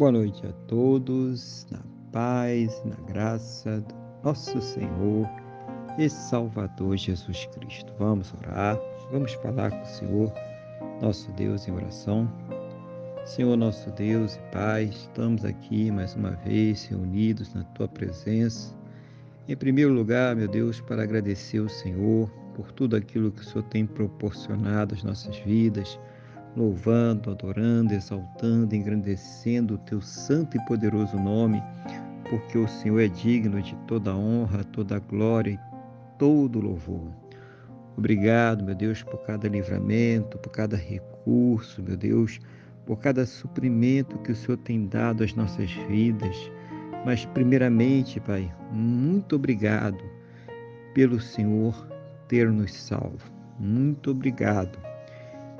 Boa noite a todos, na paz, na graça do nosso Senhor e Salvador Jesus Cristo. Vamos orar, vamos falar com o Senhor, nosso Deus, em oração. Senhor, nosso Deus e Pai, estamos aqui mais uma vez reunidos na Tua presença. Em primeiro lugar, meu Deus, para agradecer ao Senhor por tudo aquilo que o Senhor tem proporcionado às nossas vidas louvando, adorando, exaltando, engrandecendo o teu santo e poderoso nome, porque o Senhor é digno de toda honra, toda glória e todo louvor. Obrigado, meu Deus, por cada livramento, por cada recurso, meu Deus, por cada suprimento que o Senhor tem dado às nossas vidas. Mas, primeiramente, Pai, muito obrigado pelo Senhor ter nos salvo. Muito obrigado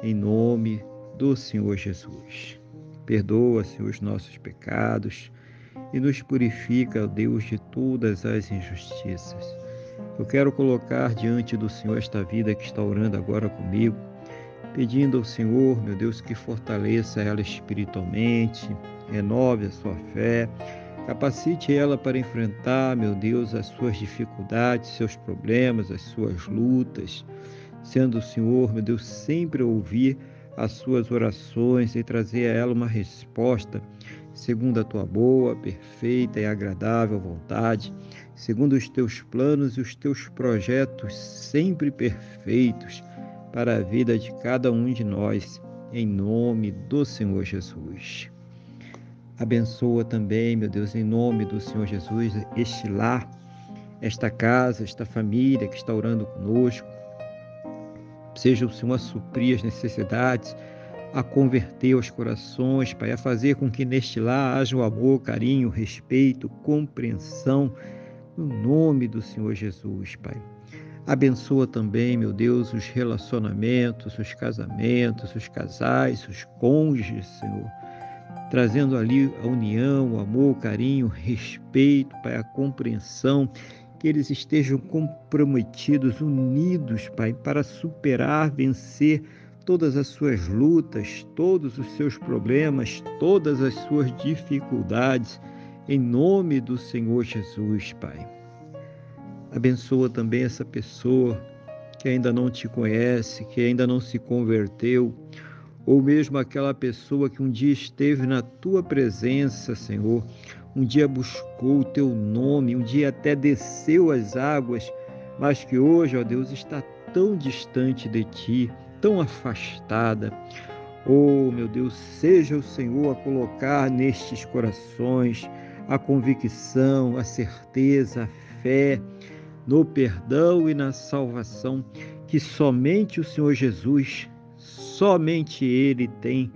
em nome do Senhor Jesus. Perdoa, Senhor, os nossos pecados e nos purifica, Deus, de todas as injustiças. Eu quero colocar diante do Senhor esta vida que está orando agora comigo, pedindo ao Senhor, meu Deus, que fortaleça ela espiritualmente, renove a sua fé, capacite ela para enfrentar, meu Deus, as suas dificuldades, seus problemas, as suas lutas sendo o Senhor, meu Deus, sempre ouvir as suas orações e trazer a ela uma resposta segundo a tua boa, perfeita e agradável vontade, segundo os teus planos e os teus projetos sempre perfeitos para a vida de cada um de nós, em nome do Senhor Jesus. Abençoa também, meu Deus, em nome do Senhor Jesus, este lar, esta casa, esta família que está orando conosco, Seja o Senhor a suprir as necessidades, a converter os corações, Pai, a fazer com que neste lar haja o amor, carinho, respeito, compreensão, no nome do Senhor Jesus, Pai. Abençoa também, meu Deus, os relacionamentos, os casamentos, os casais, os cônjuges, Senhor. Trazendo ali a união, o amor, o carinho, o respeito, Pai, a compreensão que eles estejam comprometidos, unidos, Pai, para superar, vencer todas as suas lutas, todos os seus problemas, todas as suas dificuldades, em nome do Senhor Jesus, Pai. Abençoa também essa pessoa que ainda não te conhece, que ainda não se converteu, ou mesmo aquela pessoa que um dia esteve na tua presença, Senhor, um dia buscou o teu nome, um dia até desceu as águas, mas que hoje, ó Deus, está tão distante de ti, tão afastada. Oh, meu Deus, seja o Senhor a colocar nestes corações a convicção, a certeza, a fé no perdão e na salvação que somente o Senhor Jesus, somente Ele tem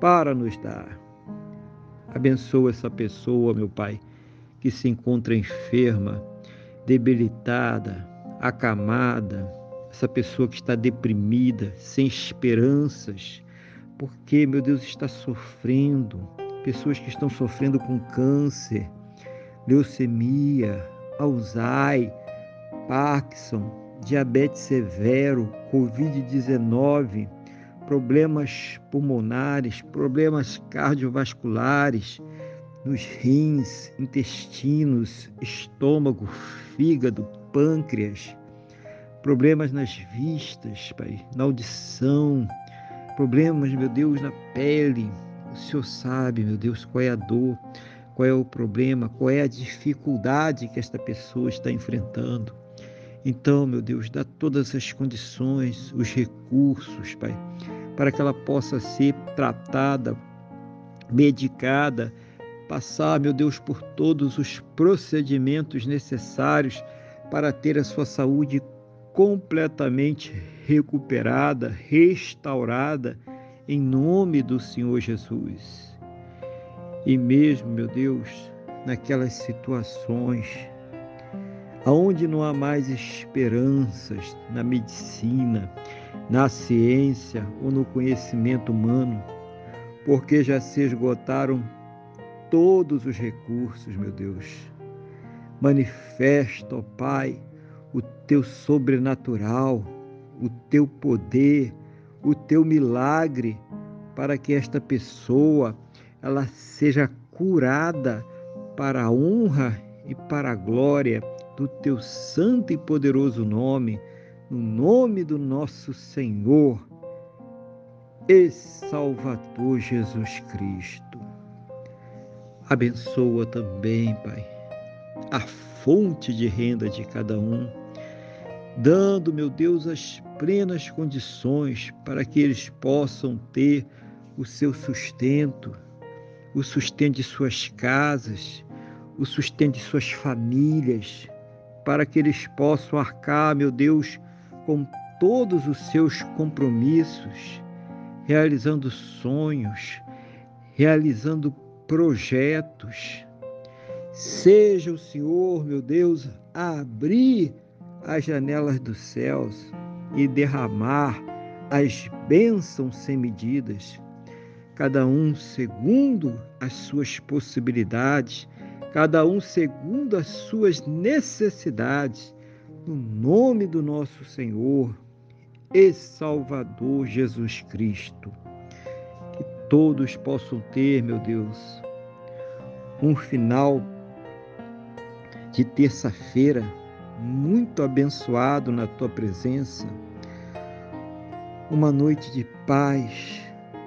para nos dar. Abençoa essa pessoa, meu Pai, que se encontra enferma, debilitada, acamada, essa pessoa que está deprimida, sem esperanças, porque, meu Deus, está sofrendo, pessoas que estão sofrendo com câncer, leucemia, Alzheimer, Parkinson, diabetes severo, Covid-19, problemas pulmonares, problemas cardiovasculares, nos rins, intestinos, estômago, fígado, pâncreas, problemas nas vistas, Pai, na audição, problemas, meu Deus, na pele. O Senhor sabe, meu Deus, qual é a dor, qual é o problema, qual é a dificuldade que esta pessoa está enfrentando. Então, meu Deus, dá todas as condições, os recursos, Pai, para que ela possa ser tratada, medicada, passar, meu Deus, por todos os procedimentos necessários para ter a sua saúde completamente recuperada, restaurada, em nome do Senhor Jesus. E mesmo, meu Deus, naquelas situações aonde não há mais esperanças na medicina, na ciência ou no conhecimento humano, porque já se esgotaram todos os recursos, meu Deus. Manifesta, ó Pai, o teu sobrenatural, o teu poder, o teu milagre, para que esta pessoa ela seja curada para a honra e para a glória do teu santo e poderoso nome, no nome do nosso Senhor e Salvador Jesus Cristo. Abençoa também, Pai, a fonte de renda de cada um, dando, meu Deus, as plenas condições para que eles possam ter o seu sustento, o sustento de suas casas, o sustento de suas famílias, para que eles possam arcar, meu Deus, com todos os seus compromissos, realizando sonhos, realizando projetos. Seja o Senhor, meu Deus, a abrir as janelas dos céus e derramar as bênçãos sem medidas, cada um segundo as suas possibilidades, cada um segundo as suas necessidades, no nome do nosso Senhor e Salvador Jesus Cristo. Que todos possam ter, meu Deus, um final de terça-feira muito abençoado na tua presença, uma noite de paz,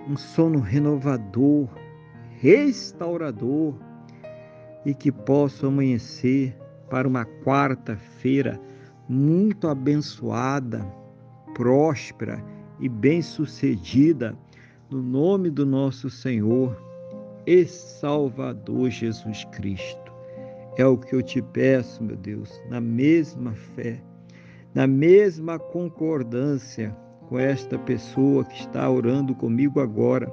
um sono renovador, restaurador e que possa amanhecer para uma quarta-feira muito abençoada, próspera e bem-sucedida, no nome do nosso Senhor e Salvador Jesus Cristo. É o que eu te peço, meu Deus, na mesma fé, na mesma concordância com esta pessoa que está orando comigo agora,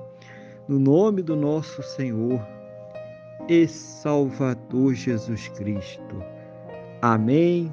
no nome do nosso Senhor e Salvador Jesus Cristo. Amém.